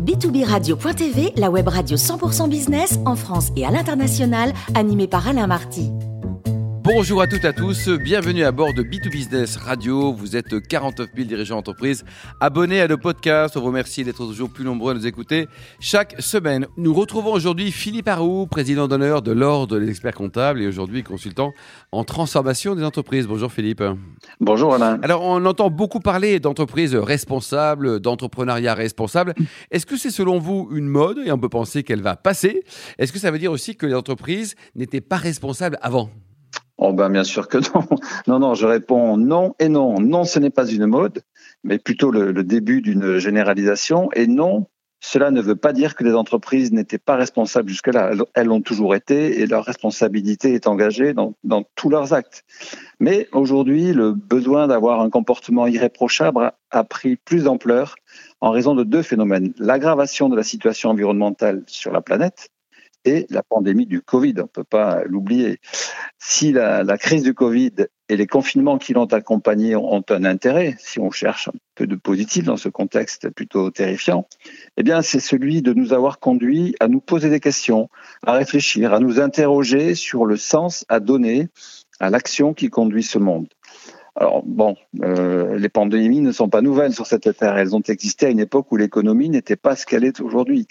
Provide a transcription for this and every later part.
B2B la web radio 100% business en France et à l'international, animée par Alain Marty. Bonjour à toutes et à tous, bienvenue à bord de B2Business Radio. Vous êtes 49 000 dirigeants d'entreprise abonnés à nos podcasts. On vous remercie d'être toujours plus nombreux à nous écouter chaque semaine. Nous retrouvons aujourd'hui Philippe Arou, président d'honneur de l'Ordre des experts comptables et aujourd'hui consultant en transformation des entreprises. Bonjour Philippe. Bonjour Alain. Alors on entend beaucoup parler d'entreprises responsables, d'entrepreneuriat responsable. Est-ce que c'est selon vous une mode? Et on peut penser qu'elle va passer Est-ce que ça veut dire aussi que les entreprises n'étaient pas responsables avant? Oh ben bien sûr que non. Non, non, je réponds non et non. Non, ce n'est pas une mode, mais plutôt le, début d'une généralisation. Et non, cela ne veut pas dire que les entreprises n'étaient pas responsables jusque-là. Elles l'ont toujours été et leur responsabilité est engagée dans, dans tous leurs actes. Mais aujourd'hui, le besoin d'avoir un comportement irréprochable a pris plus d'ampleur en raison de deux phénomènes. L'aggravation de la situation environnementale sur la planète la pandémie du Covid. On ne peut pas l'oublier. Si la, crise du Covid et les confinements qui l'ont accompagné ont un intérêt, si on cherche un peu de positif dans ce contexte plutôt terrifiant, eh bien, c'est celui de nous avoir conduits à nous poser des questions, à réfléchir, à nous interroger sur le sens à donner à l'action qui conduit ce monde. Alors bon, euh, les pandémies ne sont pas nouvelles sur cette terre. Elles ont existé à une époque où l'économie n'était pas ce qu'elle est aujourd'hui.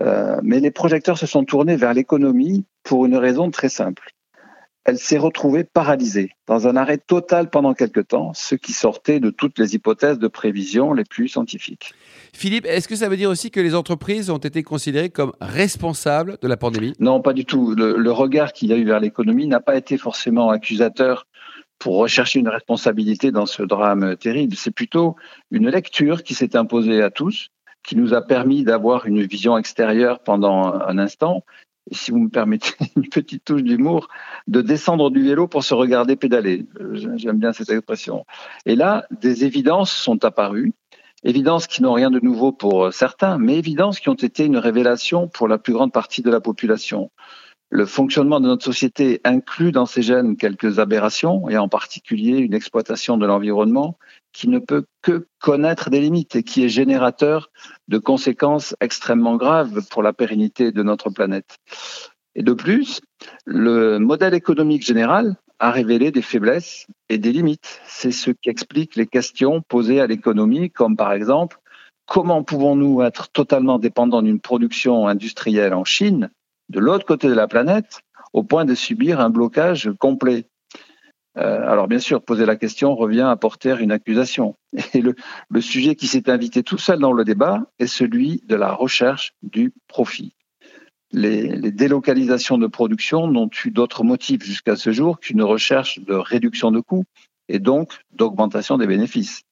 Euh, mais les projecteurs se sont tournés vers l'économie pour une raison très simple. Elle s'est retrouvée paralysée, dans un arrêt total pendant quelque temps, ce qui sortait de toutes les hypothèses de prévision les plus scientifiques. Philippe, est-ce que ça veut dire aussi que les entreprises ont été considérées comme responsables de la pandémie? Non, pas du tout. Le, le regard qu'il y a eu vers l'économie n'a pas été forcément accusateur pour rechercher une responsabilité dans ce drame terrible. C'est plutôt une lecture qui s'est imposée à tous qui nous a permis d'avoir une vision extérieure pendant un instant. Et si vous me permettez une petite touche d'humour, de descendre du vélo pour se regarder pédaler. J'aime bien cette expression. Et là, des évidences sont apparues, évidences qui n'ont rien de nouveau pour certains, mais évidences qui ont été une révélation pour la plus grande partie de la population. Le fonctionnement de notre société inclut dans ses gènes quelques aberrations, et en particulier une exploitation de l'environnement qui ne peut que connaître des limites et qui est générateur de conséquences extrêmement graves pour la pérennité de notre planète. Et de plus, le modèle économique général a révélé des faiblesses et des limites. C'est ce qui explique les questions posées à l'économie, comme par exemple, comment pouvons-nous être totalement dépendants d'une production industrielle en Chine de l'autre côté de la planète au point de subir un blocage complet. Euh, alors bien sûr, poser la question revient à porter une accusation. Et le, sujet qui s'est invité tout seul dans le débat est celui de la recherche du profit. Les, délocalisations de production n'ont eu d'autre motif jusqu'à ce jour qu'une recherche de réduction de coûts et donc d'augmentation des bénéfices.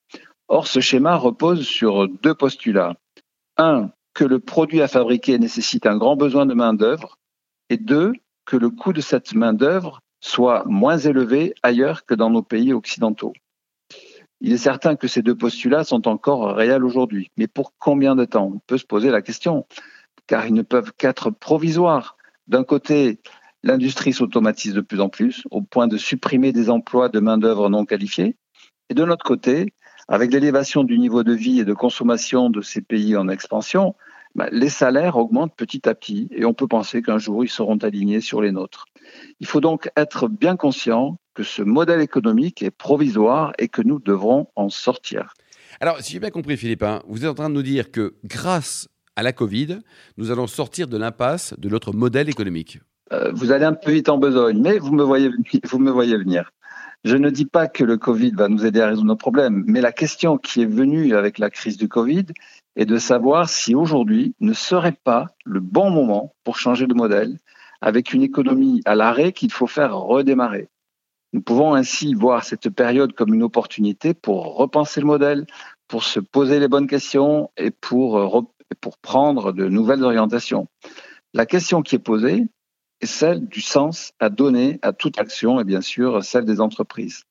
Or, ce schéma repose sur deux postulats. Un, que le produit à fabriquer nécessite un grand besoin de main-d'œuvre, et deux, que le coût de cette main-d'œuvre soit moins élevé ailleurs que dans nos pays occidentaux. Il est certain que ces deux postulats sont encore réels aujourd'hui, mais pour combien de temps? On peut se poser la question, car ils ne peuvent qu'être provisoires. D'un côté, l'industrie s'automatise de plus en plus, au point de supprimer des emplois de main-d'œuvre non qualifiés, et de l'autre côté, avec l'élévation du niveau de vie et de consommation de ces pays en expansion, bah, les salaires augmentent petit à petit et on peut penser qu'un jour ils seront alignés sur les nôtres. Il faut donc être bien conscient que ce modèle économique est provisoire et que nous devrons en sortir. Alors, si j'ai bien compris, Philippe, hein, vous êtes en train de nous dire que grâce à la Covid, nous allons sortir de l'impasse de notre modèle économique. Euh, vous allez un peu vite en besogne, mais vous me voyez, vous me voyez venir. Je ne dis pas que le Covid va nous aider à résoudre nos problèmes, mais la question qui est venue avec la crise du Covid est de savoir si aujourd'hui ne serait pas le bon moment pour changer de modèle avec une économie à l'arrêt qu'il faut faire redémarrer. Nous pouvons ainsi voir cette période comme une opportunité pour repenser le modèle, pour se poser les bonnes questions et pour, pour prendre de nouvelles orientations. La question qui est posée, est celle du sens à donner à toute action et bien sûr celle des entreprises.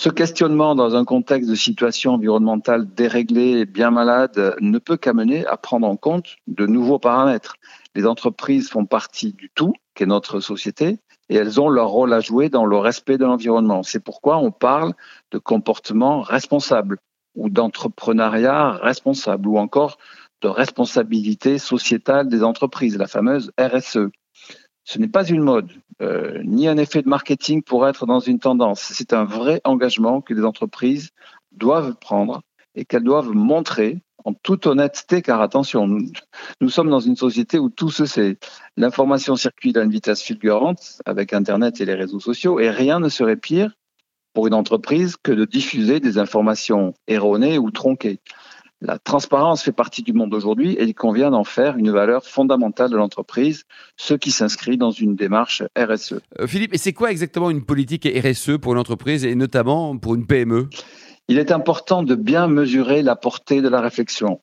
Ce questionnement dans un contexte de situation environnementale déréglée et bien malade ne peut qu'amener à prendre en compte de nouveaux paramètres. Les entreprises font partie du tout, qu'est notre société, et elles ont leur rôle à jouer dans le respect de l'environnement. C'est pourquoi on parle de comportement responsable ou d'entrepreneuriat responsable ou encore de responsabilité sociétale des entreprises, la fameuse RSE. Ce n'est pas une mode, euh, ni un effet de marketing pour être dans une tendance. C'est un vrai engagement que les entreprises doivent prendre et qu'elles doivent montrer en toute honnêteté, car attention, nous, sommes dans une société où tout se sait. L'information circule à une vitesse fulgurante avec Internet et les réseaux sociaux, et rien ne serait pire pour une entreprise que de diffuser des informations erronées ou tronquées. La transparence fait partie du monde d'aujourd'hui et il convient d'en faire une valeur fondamentale de l'entreprise, ce qui s'inscrit dans une démarche RSE. Euh, Philippe, et c'est quoi exactement une politique RSE pour une entreprise et notamment pour une PME Il est important de bien mesurer la portée de la réflexion.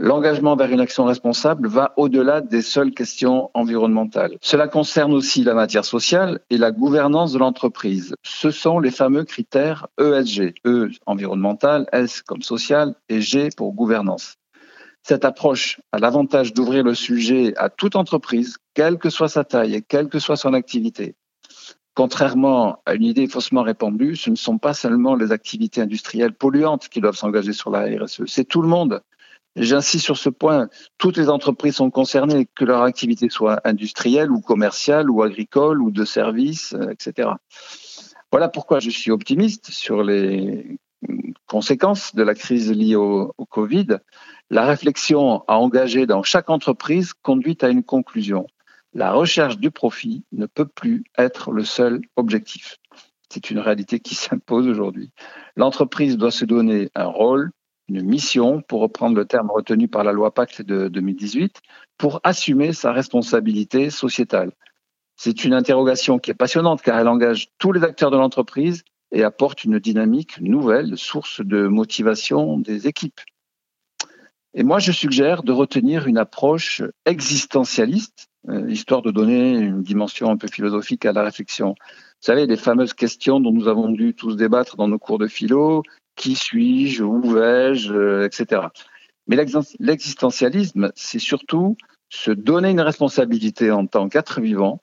L'engagement vers une action responsable va au-delà des seules questions environnementales. Cela concerne aussi la matière sociale et la gouvernance de l'entreprise. Ce sont les fameux critères ESG. E environnemental, S comme social et G pour gouvernance. Cette approche a l'avantage d'ouvrir le sujet à toute entreprise, quelle que soit sa taille et quelle que soit son activité. Contrairement à une idée faussement répandue, ce ne sont pas seulement les activités industrielles polluantes qui doivent s'engager sur la RSE, c'est tout le monde. J'insiste sur ce point. Toutes les entreprises sont concernées, que leur activité soit industrielle ou commerciale ou agricole ou de services, euh, etc. Voilà pourquoi je suis optimiste sur les conséquences de la crise liée au, au Covid. La réflexion à engager dans chaque entreprise conduit à une conclusion. La recherche du profit ne peut plus être le seul objectif. C'est une réalité qui s'impose aujourd'hui. L'entreprise doit se donner un rôle, une mission, pour reprendre le terme retenu par la loi Pacte de 2018, pour assumer sa responsabilité sociétale. C'est une interrogation qui est passionnante car elle engage tous les acteurs de l'entreprise et apporte une dynamique nouvelle, source de motivation des équipes. Et moi, je suggère de retenir une approche existentialiste, euh, histoire de donner une dimension un peu philosophique à la réflexion. Vous savez, les fameuses questions dont nous avons dû tous débattre dans nos cours de philo, qui suis-je, où vais-je, euh, etc. Mais l'existentialisme, c'est surtout se donner une responsabilité en tant qu'être vivant,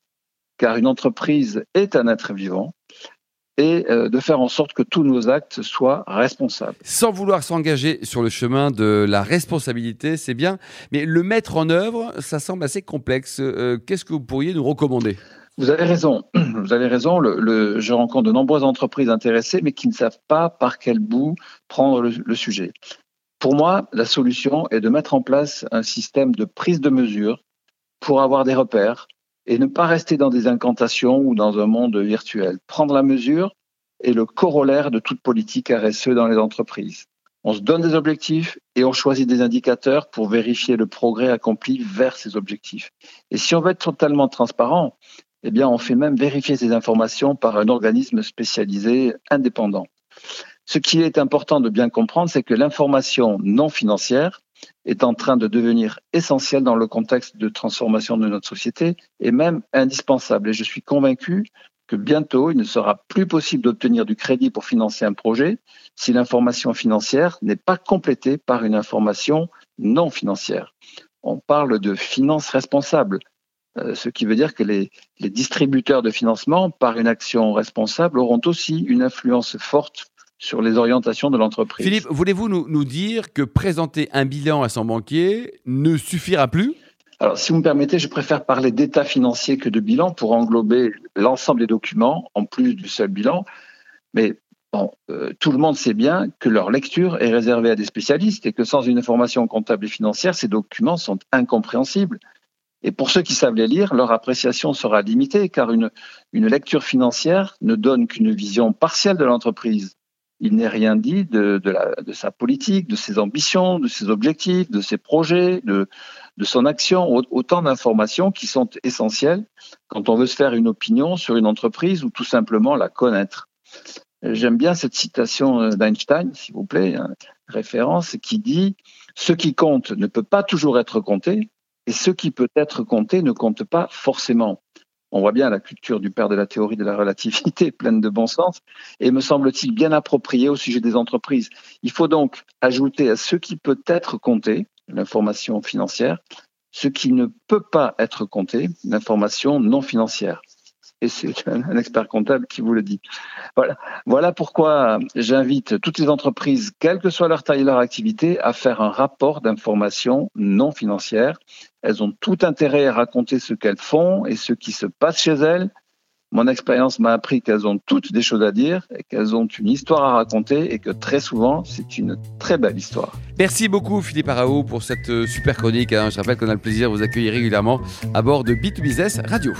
car une entreprise est un être vivant, et euh, de faire en sorte que tous nos actes soient responsables. Sans vouloir s'engager sur le chemin de la responsabilité, c'est bien, mais le mettre en œuvre, ça semble assez complexe. Euh, qu'est-ce que vous pourriez nous recommander? Vous avez raison. Vous avez raison. Je rencontre de nombreuses entreprises intéressées, mais qui ne savent pas par quel bout prendre le, sujet. Pour moi, la solution est de mettre en place un système de prise de mesure pour avoir des repères et ne pas rester dans des incantations ou dans un monde virtuel. Prendre la mesure est le corollaire de toute politique RSE dans les entreprises. On se donne des objectifs et on choisit des indicateurs pour vérifier le progrès accompli vers ces objectifs. Et si on veut être totalement transparent, eh bien, on fait même vérifier ces informations par un organisme spécialisé indépendant. Ce qui est important de bien comprendre, c'est que l'information non financière est en train de devenir essentielle dans le contexte de transformation de notre société et même indispensable. Et je suis convaincu que bientôt, il ne sera plus possible d'obtenir du crédit pour financer un projet si l'information financière n'est pas complétée par une information non financière. On parle de finances responsables. Euh, ce qui veut dire que les, distributeurs de financement, par une action responsable, auront aussi une influence forte sur les orientations de l'entreprise. Philippe, voulez-vous nous, dire que présenter un bilan à son banquier ne suffira plus? Alors, si vous me permettez, je préfère parler d'état financier que de bilan pour englober l'ensemble des documents, en plus du seul bilan. Mais bon, euh, tout le monde sait bien que leur lecture est réservée à des spécialistes et que sans une information comptable et financière, ces documents sont incompréhensibles. Et pour ceux qui savent les lire, leur appréciation sera limitée car une, une lecture financière ne donne qu'une vision partielle de l'entreprise. Il n'est rien dit de, de, sa politique, de ses ambitions, de ses objectifs, de ses projets, de, de son action. Autant d'informations qui sont essentielles quand on veut se faire une opinion sur une entreprise ou tout simplement la connaître. J'aime bien cette citation d'Einstein, s'il vous plaît, hein, référence, qui dit Ce qui compte ne peut pas toujours être compté, et ce qui peut être compté ne compte pas forcément. On voit bien la culture du père de la théorie de la relativité pleine de bon sens et me semble-t-il bien appropriée au sujet des entreprises. Il faut donc ajouter à ce qui peut être compté, l'information financière, ce qui ne peut pas être compté, l'information non financière. Et c'est un expert comptable qui vous le dit. Voilà, voilà pourquoi j'invite toutes les entreprises, quelle que soit leur taille et leur activité, à faire un rapport d'information non financière. Elles ont tout intérêt à raconter ce qu'elles font et ce qui se passe chez elles. Mon expérience m'a appris qu'elles ont toutes des choses à dire et qu'elles ont une histoire à raconter et que très souvent, c'est une très belle histoire. Merci beaucoup Philippe Araou pour cette super chronique. Hein. Je rappelle qu'on a le plaisir de vous accueillir régulièrement à bord de B2Business Radio.